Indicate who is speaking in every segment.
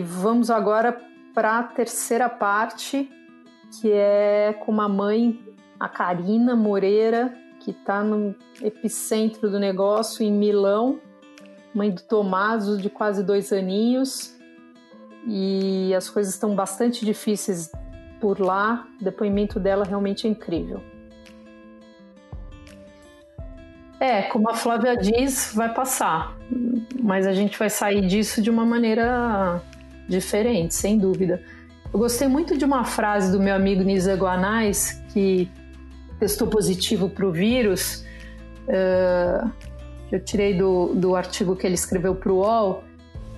Speaker 1: E vamos agora para a terceira parte, que é com uma mãe, a Karina Moreira, que está no epicentro do negócio em Milão, mãe do Tomaso, de quase dois aninhos, e as coisas estão bastante difíceis por lá. O depoimento dela realmente é incrível. É, como a Flávia diz, vai passar, mas a gente vai sair disso de uma maneira diferente, sem dúvida. Eu gostei muito de uma frase do meu amigo Nisa Guanais, que testou positivo para o vírus. Uh, eu tirei do, do artigo que ele escreveu para o UOL,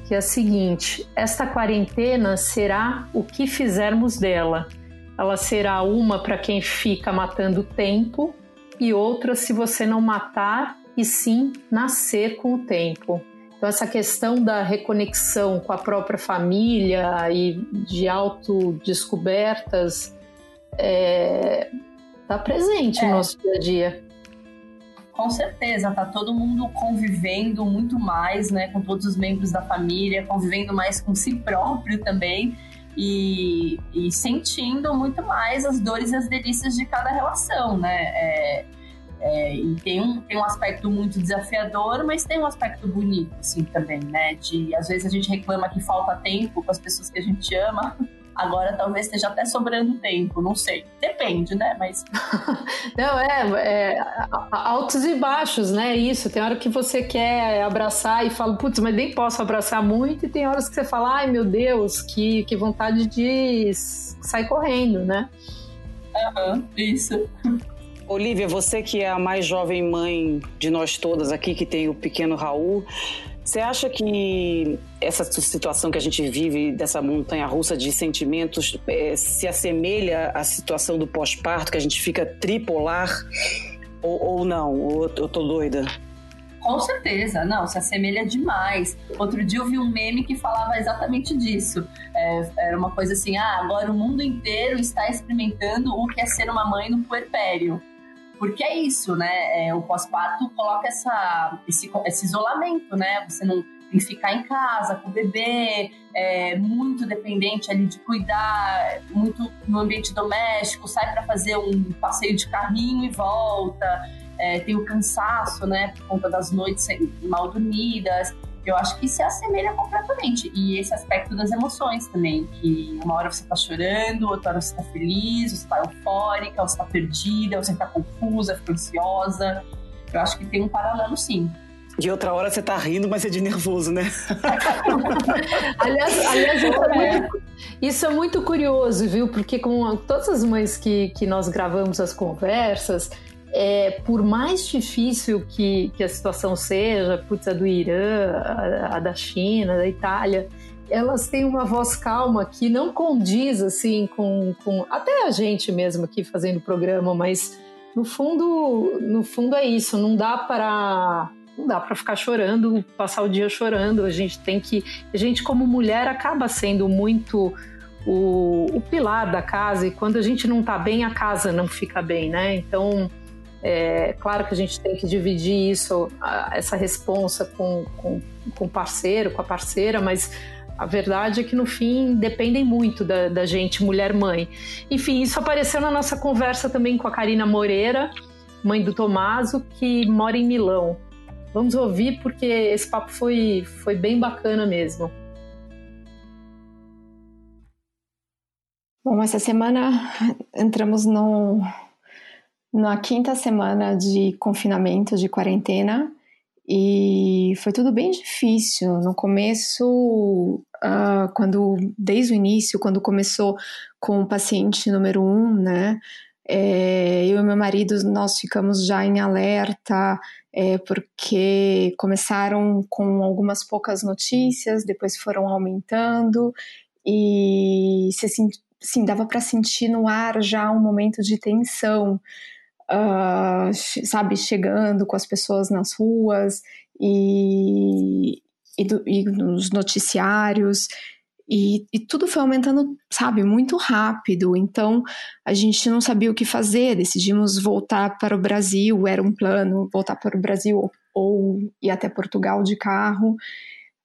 Speaker 1: que é a seguinte: esta quarentena será o que fizermos dela. Ela será uma para quem fica matando tempo e outra se você não matar e sim nascer com o tempo. Então, essa questão da reconexão com a própria família e de autodescobertas está é, tá presente é. no nosso dia a dia.
Speaker 2: Com certeza, tá todo mundo convivendo muito mais, né, com todos os membros da família, convivendo mais com si próprio também e, e sentindo muito mais as dores e as delícias de cada relação, né? É, é, e tem um, tem um aspecto muito desafiador, mas tem um aspecto bonito, assim, também, né? De, às vezes a gente reclama que falta tempo com as pessoas que a gente ama, Agora talvez esteja até sobrando tempo, não sei. Depende, né? Mas.
Speaker 1: não, é, é, altos e baixos, né? Isso. Tem hora que você quer abraçar e fala, putz, mas nem posso abraçar muito, e tem horas que você fala, ai meu Deus, que, que vontade de sair correndo, né?
Speaker 2: Aham, uhum, isso.
Speaker 3: Olivia, você que é a mais jovem mãe de nós todas aqui, que tem o pequeno Raul, você acha que essa situação que a gente vive, dessa montanha russa de sentimentos, é, se assemelha à situação do pós-parto, que a gente fica tripolar? Ou, ou não? Ou eu tô doida?
Speaker 2: Com certeza, não, se assemelha demais. Outro dia eu vi um meme que falava exatamente disso. É, era uma coisa assim: ah, agora o mundo inteiro está experimentando o que é ser uma mãe no puerpério. Porque é isso, né? É, o pós-parto coloca essa, esse, esse isolamento, né? Você não tem que ficar em casa com o bebê, é, muito dependente ali de cuidar, muito no ambiente doméstico, sai para fazer um passeio de carrinho e volta, é, tem o cansaço, né, por conta das noites mal dormidas. Eu acho que se assemelha completamente. E esse aspecto das emoções também, que uma hora você tá chorando, outra hora você tá feliz, você tá eufórica, você tá perdida, você tá confusa, fica ansiosa. Eu acho que tem um paralelo sim.
Speaker 3: De outra hora você tá rindo, mas é de nervoso, né?
Speaker 1: aliás, aliás isso, é muito, isso, é muito, curioso, viu? Porque com todas as mães que, que nós gravamos as conversas, é, por mais difícil que, que a situação seja, putz, a do Irã, a, a, da China, da Itália, elas têm uma voz calma que não condiz assim com, com até a gente mesmo aqui fazendo o programa, mas no fundo, no fundo é isso, não dá para não dá para ficar chorando, passar o dia chorando. A gente tem que, a gente como mulher acaba sendo muito o, o pilar da casa e quando a gente não está bem, a casa não fica bem, né? Então é claro que a gente tem que dividir isso, essa responsa com, com, com o parceiro, com a parceira, mas a verdade é que no fim dependem muito da, da gente, mulher-mãe. Enfim, isso apareceu na nossa conversa também com a Karina Moreira, mãe do Tomaso, que mora em Milão. Vamos ouvir porque esse papo foi, foi bem bacana mesmo.
Speaker 4: Bom, essa semana entramos no, na quinta semana de confinamento, de quarentena, e foi tudo bem difícil. No começo, uh, quando desde o início, quando começou com o paciente número um, né? É, eu e meu marido nós ficamos já em alerta é, porque começaram com algumas poucas notícias, depois foram aumentando e se, sim, dava para sentir no ar já um momento de tensão uh, sabe, chegando com as pessoas nas ruas e, e, do, e nos noticiários. E, e, tudo foi aumentando, sabe, muito rápido. Então a gente não sabia o que fazer. Decidimos voltar para o Brasil. Era um plano voltar para o Brasil ou, ou ir até Portugal de carro.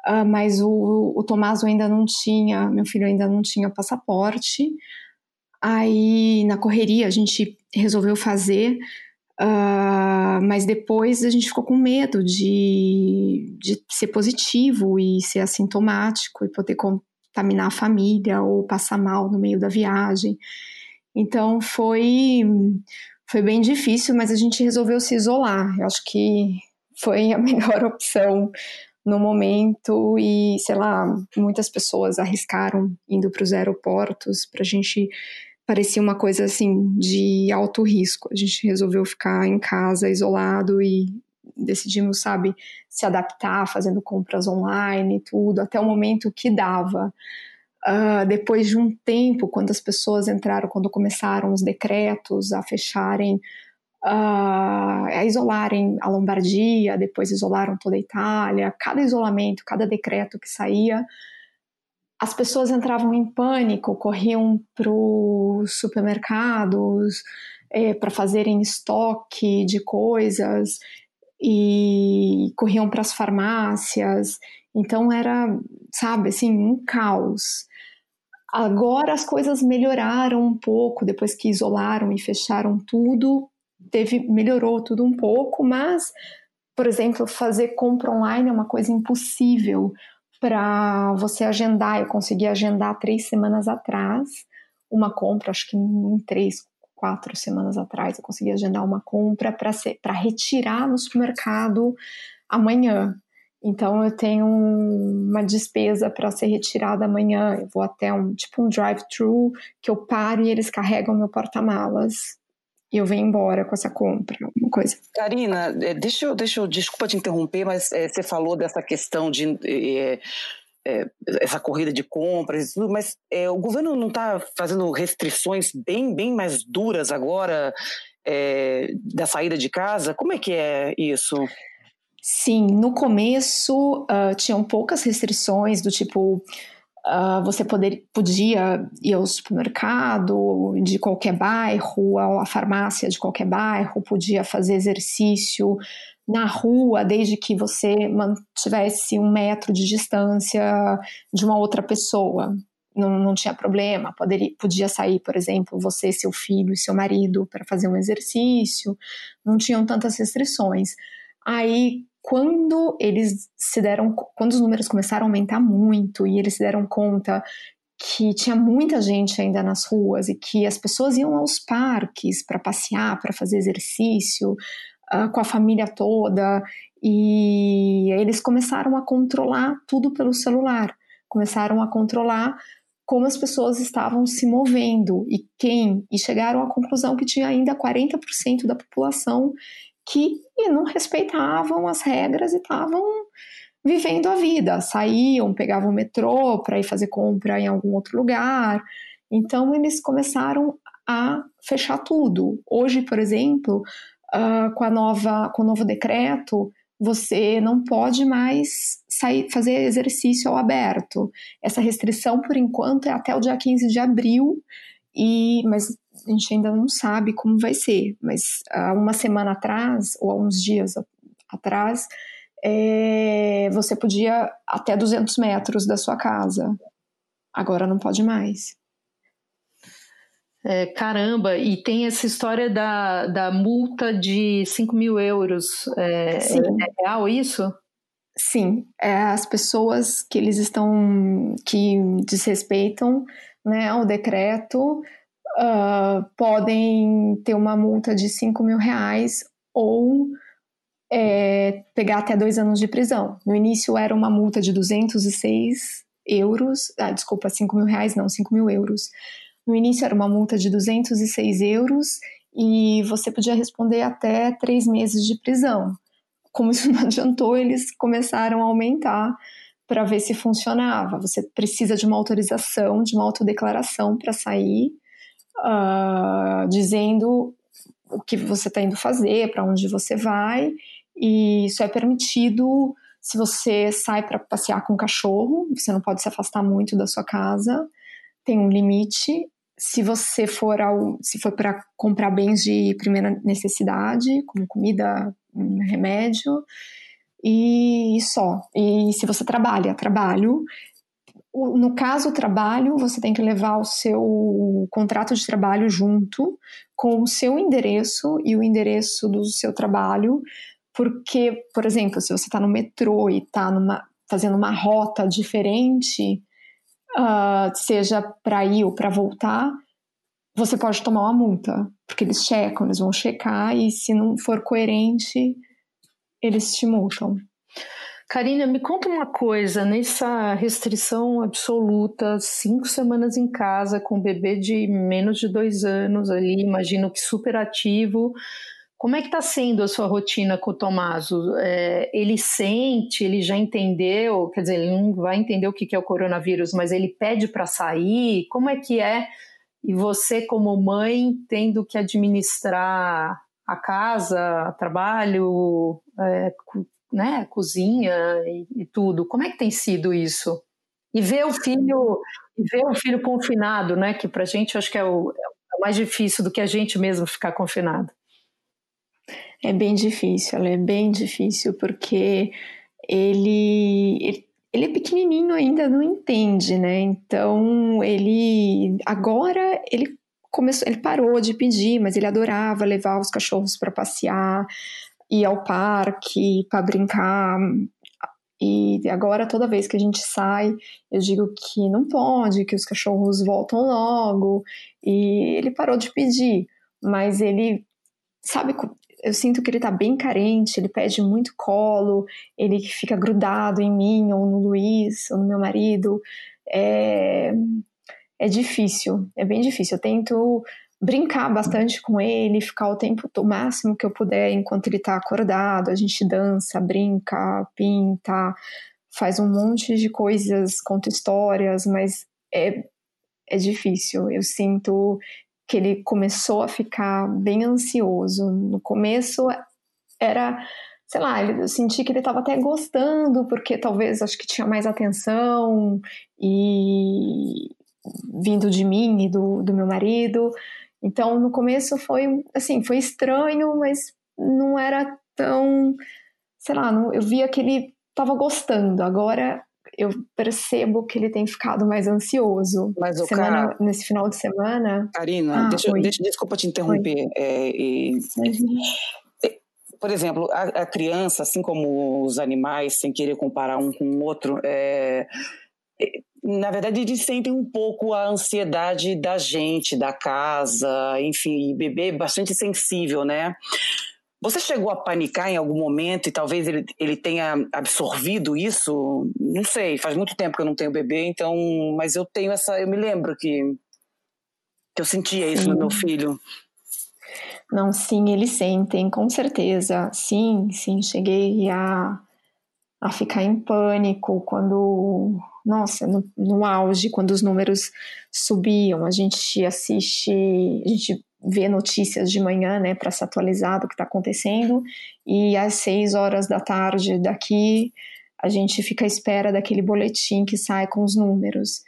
Speaker 4: uh, mas o, o Tomás ainda não tinha, meu filho ainda não tinha passaporte. Aí, na correria, a gente resolveu fazer, uh, mas depois a gente ficou com medo de, de ser positivo e ser assintomático e poder contaminar a família ou passar mal no meio da viagem. Então, foi, foi bem difícil, mas a gente resolveu se isolar. Eu acho que foi a melhor opção no momento e, sei lá, muitas pessoas arriscaram indo para os aeroportos para a gente parecia uma coisa assim de alto risco. A gente resolveu ficar em casa isolado e decidimos, sabe, se adaptar, fazendo compras online, tudo, até o momento que dava. Uh, depois de um tempo, quando as pessoas entraram, quando começaram os decretos a fecharem uh, a isolarem a Lombardia, depois isolaram toda a Itália. Cada isolamento, cada decreto que saía, as pessoas entravam em pânico, corriam para os supermercados é, para fazerem estoque de coisas e corriam para as farmácias. Então era, sabe, assim, um caos. Agora as coisas melhoraram um pouco depois que isolaram e fecharam tudo, teve melhorou tudo um pouco, mas por exemplo, fazer compra online é uma coisa impossível para você agendar. Eu consegui agendar três semanas atrás uma compra, acho que em três, quatro semanas atrás eu consegui agendar uma compra para retirar no supermercado amanhã. Então eu tenho uma despesa para ser retirada amanhã. Eu vou até um tipo um drive-thru que eu paro e eles carregam meu porta-malas eu venho embora com essa compra, alguma coisa.
Speaker 3: Karina, é, deixa eu, deixa eu, desculpa te interromper, mas é, você falou dessa questão de é, é, essa corrida de compras e tudo, mas é, o governo não está fazendo restrições bem, bem mais duras agora é, da saída de casa? Como é que é isso?
Speaker 4: Sim, no começo uh, tinham poucas restrições do tipo Uh, você poder, podia ir ao supermercado de qualquer bairro, à farmácia de qualquer bairro, podia fazer exercício na rua, desde que você mantivesse um metro de distância de uma outra pessoa. Não, não tinha problema, poderia, podia sair, por exemplo, você, seu filho e seu marido para fazer um exercício, não tinham tantas restrições. Aí, quando eles se deram, quando os números começaram a aumentar muito e eles se deram conta que tinha muita gente ainda nas ruas e que as pessoas iam aos parques para passear, para fazer exercício uh, com a família toda e eles começaram a controlar tudo pelo celular, começaram a controlar como as pessoas estavam se movendo e quem, e chegaram à conclusão que tinha ainda 40% da população que não respeitavam as regras e estavam vivendo a vida, saíam, pegavam o metrô para ir fazer compra em algum outro lugar. Então eles começaram a fechar tudo. Hoje, por exemplo, uh, com a nova, com o novo decreto, você não pode mais sair, fazer exercício ao aberto. Essa restrição, por enquanto, é até o dia 15 de abril, e, mas a gente ainda não sabe como vai ser, mas há uma semana atrás, ou há uns dias atrás, é, você podia até 200 metros da sua casa. Agora não pode mais.
Speaker 1: É, caramba, e tem essa história da, da multa de 5 mil euros. É, Sim. é real isso?
Speaker 4: Sim, é, as pessoas que eles estão que desrespeitam né, o decreto uh, podem ter uma multa de 5 mil reais ou é, pegar até dois anos de prisão. No início era uma multa de 206 euros, ah, desculpa, 5 mil reais, não, 5 mil euros. No início era uma multa de 206 euros e você podia responder até três meses de prisão. Como isso não adiantou, eles começaram a aumentar para ver se funcionava. Você precisa de uma autorização, de uma autodeclaração para sair uh, dizendo o que você está indo fazer, para onde você vai, e isso é permitido se você sai para passear com o cachorro, você não pode se afastar muito da sua casa, tem um limite. Se você for ao, se for para comprar bens de primeira necessidade, como comida, remédio, e só. E se você trabalha, trabalho. No caso, trabalho, você tem que levar o seu contrato de trabalho junto com o seu endereço e o endereço do seu trabalho, porque, por exemplo, se você está no metrô e está fazendo uma rota diferente, uh, seja para ir ou para voltar, você pode tomar uma multa, porque eles checam, eles vão checar e se não for coerente, eles te multam.
Speaker 1: Karina, me conta uma coisa, nessa restrição absoluta, cinco semanas em casa, com um bebê de menos de dois anos ali, imagino que super ativo, como é que está sendo a sua rotina com o Tomaso? É, ele sente, ele já entendeu, quer dizer, ele não vai entender o que é o coronavírus, mas ele pede para sair, como é que é? E você, como mãe, tendo que administrar a casa, trabalho, é, né, cozinha e, e, tudo. Como é que tem sido isso? E ver o filho, e ver o filho confinado, né? Que para gente acho que é o, é o mais difícil do que a gente mesmo ficar confinado.
Speaker 4: É bem difícil, é bem difícil porque ele, ele, ele é pequenininho ainda, não entende, né? Então ele agora ele começou, ele parou de pedir, mas ele adorava levar os cachorros para passear ir ao parque para brincar. E agora, toda vez que a gente sai, eu digo que não pode, que os cachorros voltam logo. E ele parou de pedir, mas ele, sabe, eu sinto que ele tá bem carente, ele pede muito colo, ele fica grudado em mim, ou no Luiz, ou no meu marido. É, é difícil, é bem difícil. Eu tento brincar bastante com ele, ficar o tempo o máximo que eu puder enquanto ele está acordado. A gente dança, brinca, pinta, faz um monte de coisas, conta histórias, mas é, é difícil. Eu sinto que ele começou a ficar bem ansioso. No começo era, sei lá, eu senti que ele estava até gostando, porque talvez acho que tinha mais atenção e vindo de mim e do, do meu marido. Então, no começo foi assim, foi estranho, mas não era tão, sei lá, não, eu via que ele estava gostando. Agora eu percebo que ele tem ficado mais ansioso.
Speaker 3: Mas o
Speaker 4: semana, cara... nesse final de semana.
Speaker 3: Karina, ah, deixa, deixa, desculpa te interromper. É, e, é, por exemplo, a, a, criança, assim como os animais, sem querer comparar um com o outro, é, na verdade, eles sentem um pouco a ansiedade da gente, da casa, enfim, bebê é bastante sensível, né? Você chegou a panicar em algum momento e talvez ele, ele tenha absorvido isso? Não sei, faz muito tempo que eu não tenho bebê, então, mas eu tenho essa, eu me lembro que, que eu sentia isso sim. no meu filho.
Speaker 4: Não, sim, eles sentem, com certeza. Sim, sim, cheguei a, a ficar em pânico quando nossa, no, no auge, quando os números subiam, a gente assiste, a gente vê notícias de manhã, né, para se atualizar do que está acontecendo, e às seis horas da tarde daqui, a gente fica à espera daquele boletim que sai com os números.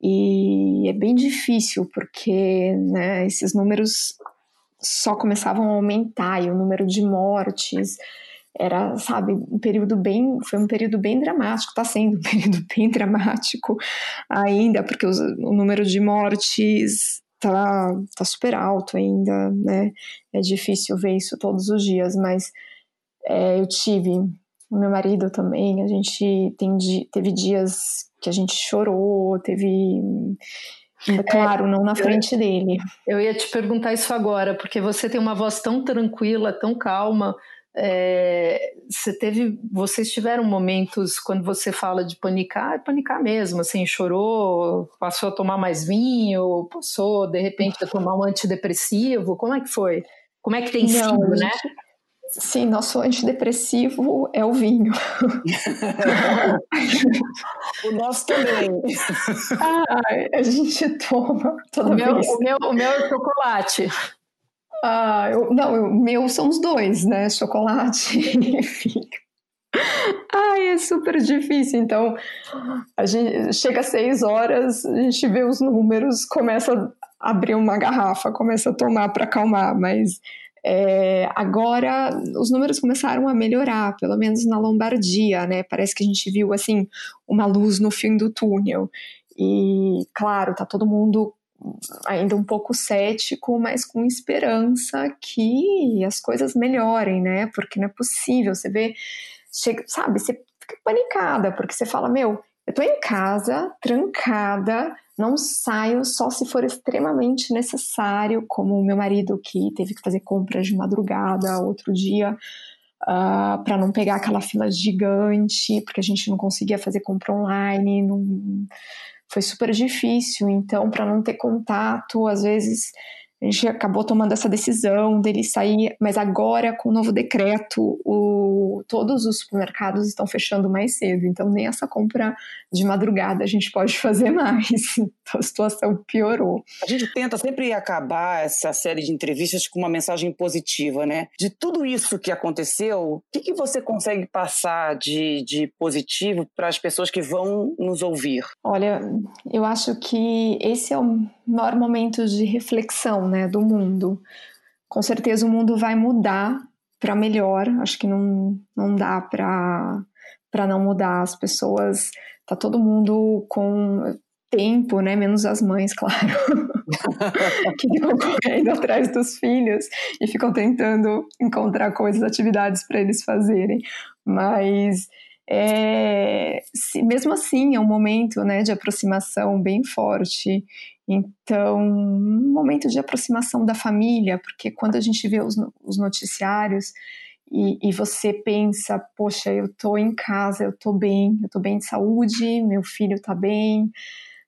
Speaker 4: E é bem difícil, porque né, esses números só começavam a aumentar, e o número de mortes, era, sabe, um período bem, foi um período bem dramático, está sendo um período bem dramático ainda, porque os, o número de mortes tá, tá super alto ainda, né? É difícil ver isso todos os dias, mas é, eu tive, o meu marido também, a gente tem, teve dias que a gente chorou, teve é, Claro, é, não na frente
Speaker 1: eu,
Speaker 4: dele.
Speaker 1: Eu ia te perguntar isso agora, porque você tem uma voz tão tranquila, tão calma. É, você teve, vocês tiveram momentos quando você fala de panicar, é panicar mesmo, assim, chorou, passou a tomar mais vinho, passou de repente a tomar um antidepressivo, como é que foi? Como é que tem Não, sido, né?
Speaker 4: Sim, nosso antidepressivo é o vinho.
Speaker 3: o nosso também.
Speaker 4: Ah, a gente toma toda
Speaker 1: o
Speaker 4: meu, vez.
Speaker 1: O meu, o meu é chocolate.
Speaker 4: Ah, eu, não, eu, meu são os dois, né? Chocolate e vinho. Ai, é super difícil. Então, a gente chega às seis horas, a gente vê os números, começa a abrir uma garrafa, começa a tomar para acalmar, mas É, agora os números começaram a melhorar, pelo menos na Lombardia, né? Parece que a gente viu assim uma luz no fim do túnel. E claro, tá todo mundo ainda um pouco cético, mas com esperança que as coisas melhorem, né? Porque não é possível. Você vê, chega, sabe, você fica panicada, porque você fala, meu, eu tô em casa, trancada, não saio só se for extremamente necessário, como o meu marido que teve que fazer compras de madrugada outro dia, uh, ah, para não pegar aquela fila gigante, porque a gente não conseguia fazer compra online, não... foi super difícil. Então, para não ter contato, às vezes a gente acabou tomando essa decisão dele sair, mas agora com o novo decreto, o, todos os supermercados estão fechando mais cedo, então nem essa compra de madrugada a gente pode fazer mais. Então a situação piorou.
Speaker 3: A gente tenta sempre acabar essa série de entrevistas com uma mensagem positiva, né? De tudo isso que aconteceu, o que, que você consegue passar de, de positivo para as pessoas que vão nos ouvir?
Speaker 4: Olha, eu acho que esse é o maior momento de reflexão né, do mundo. Com certeza o mundo vai mudar para melhor, acho que não, não dá para não mudar. As pessoas, tá todo mundo com tempo, né? Menos as mães, claro, que ficam correndo atrás dos filhos e ficam tentando encontrar coisas, atividades para eles fazerem. Mas é, se, mesmo assim é um momento né, de aproximação bem forte. Então, um momento de aproximação da família, porque quando a gente vê os, os noticiários e, e, você pensa, poxa, eu tô em casa, eu tô bem, eu tô bem de saúde, meu filho tá bem,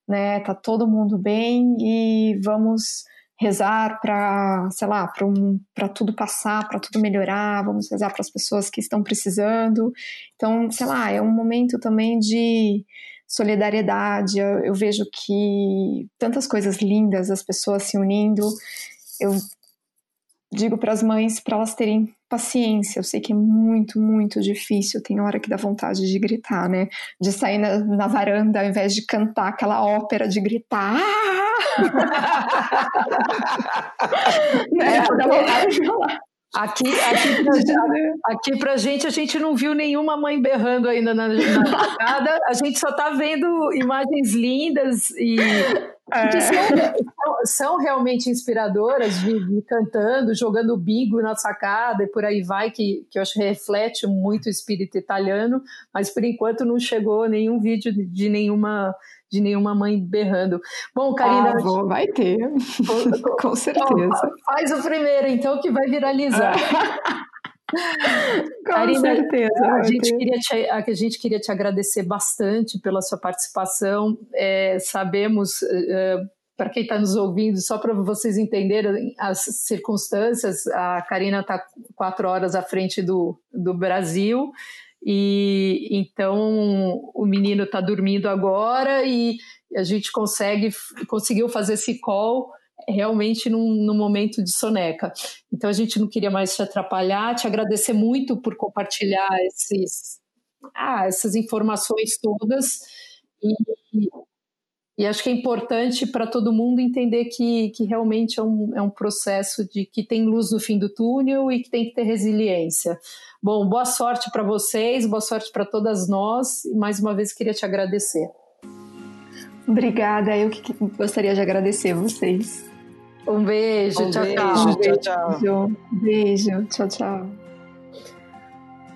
Speaker 4: né, tá todo mundo bem e vamos rezar para, sei lá, para um, tudo passar, para tudo melhorar, vamos rezar para as pessoas que estão precisando. Então, sei lá, é um momento também de solidariedade. Eu, eu vejo que tantas coisas lindas, as pessoas se unindo. Eu digo para as mães para elas terem paciência. Eu sei que é muito, muito difícil. Tem hora que dá vontade de gritar, né? De sair na, na varanda ao invés de cantar aquela ópera de gritar.
Speaker 1: né? Dá vontade de falar. Aqui, aqui, pra, aqui pra gente, a gente não viu nenhuma mãe berrando ainda na, na a gente só tá vendo imagens lindas e é. que são, são, realmente inspiradoras de, de, cantando, jogando bingo na sacada e por aí vai, que, que eu acho que reflete muito o espírito italiano, mas por enquanto não chegou nenhum vídeo de, nenhuma de nenhuma mãe berrando. Bom, Karina.
Speaker 4: Ah, vou, vai ter, com certeza.
Speaker 1: faz o primeiro, então, que vai viralizar.
Speaker 4: Com Karina, certeza.
Speaker 1: A gente, queria te, a gente queria te agradecer bastante pela sua participação. É, sabemos, é, para quem está nos ouvindo, só para vocês entenderem as circunstâncias, a Karina está quatro horas à frente do, do Brasil. E então o menino está dormindo agora e a gente consegue conseguiu fazer esse call realmente num, num, momento de soneca. Então a gente não queria mais te atrapalhar, te agradecer muito por compartilhar esses, ah, essas informações todas e, e acho que é importante para todo mundo entender que, que realmente é um, é um processo de que tem luz no fim do túnel e que tem que ter resiliência. Bom, boa sorte para vocês, boa sorte para todas nós e mais uma vez queria te agradecer.
Speaker 4: Obrigada, eu que gostaria de agradecer vocês.
Speaker 1: Um beijo, um tchau,
Speaker 3: beijo, tchau. Beijo, tchau,
Speaker 4: Beijo, tchau, tchau.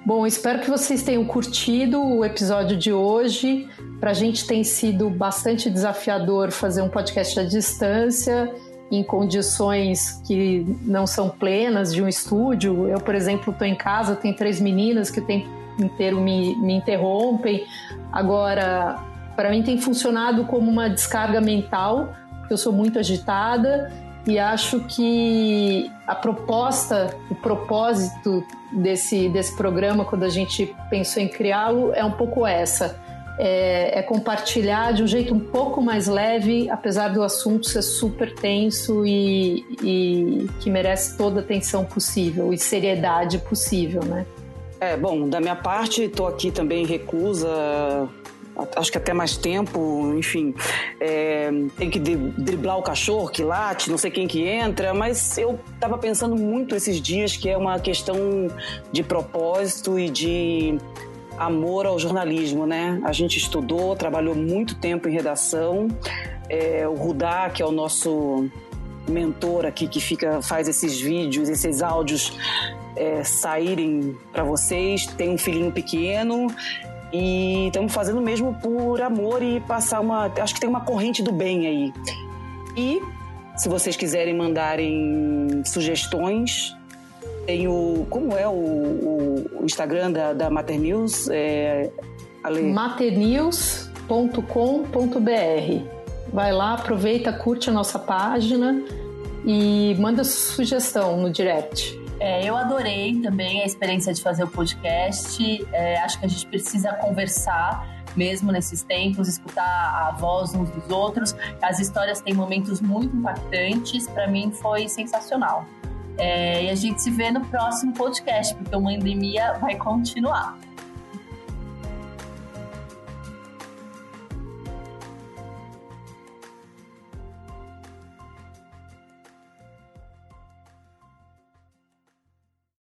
Speaker 1: Bom, espero que vocês tenham curtido o episódio de hoje. Para a gente tem sido bastante desafiador fazer um podcast à distância, em condições que não são plenas de um estúdio. Eu, por exemplo, estou em casa, tenho três meninas que o tempo inteiro me, me interrompem. Agora, para mim tem funcionado como uma descarga mental, porque eu sou muito agitada e acho que a proposta, o propósito desse, desse programa, quando a gente pensou em criá-lo, é um pouco essa. É, é, compartilhar de um jeito um pouco mais leve, apesar do assunto ser super tenso e, e que merece toda a atenção possível e seriedade possível, né?
Speaker 3: É, bom, da minha parte, estou aqui também recusa acho que até mais tempo, enfim, é, tem que driblar o cachorro que late, não sei quem que entra, mas eu estava pensando muito esses dias que é uma questão de propósito e de amor ao jornalismo, né? A gente estudou, trabalhou muito tempo em redação. É, o Rudá, que é o nosso mentor aqui, que fica faz esses vídeos, esses áudios é, saírem para vocês, tem um filhinho pequeno e estamos fazendo mesmo por amor e passar uma. Acho que tem uma corrente do bem aí. E se vocês quiserem mandarem sugestões, tem o. Como é o, o Instagram da, da Mater News? É,
Speaker 1: maternews.com.br. Vai lá, aproveita, curte a nossa página e manda sugestão no direct.
Speaker 2: É, eu adorei também a experiência de fazer o podcast. É, acho que a gente precisa conversar mesmo nesses tempos, escutar a voz uns dos outros. As histórias têm momentos muito impactantes. Para mim foi sensacional. É, e a gente se vê no próximo podcast, porque a pandemia vai continuar.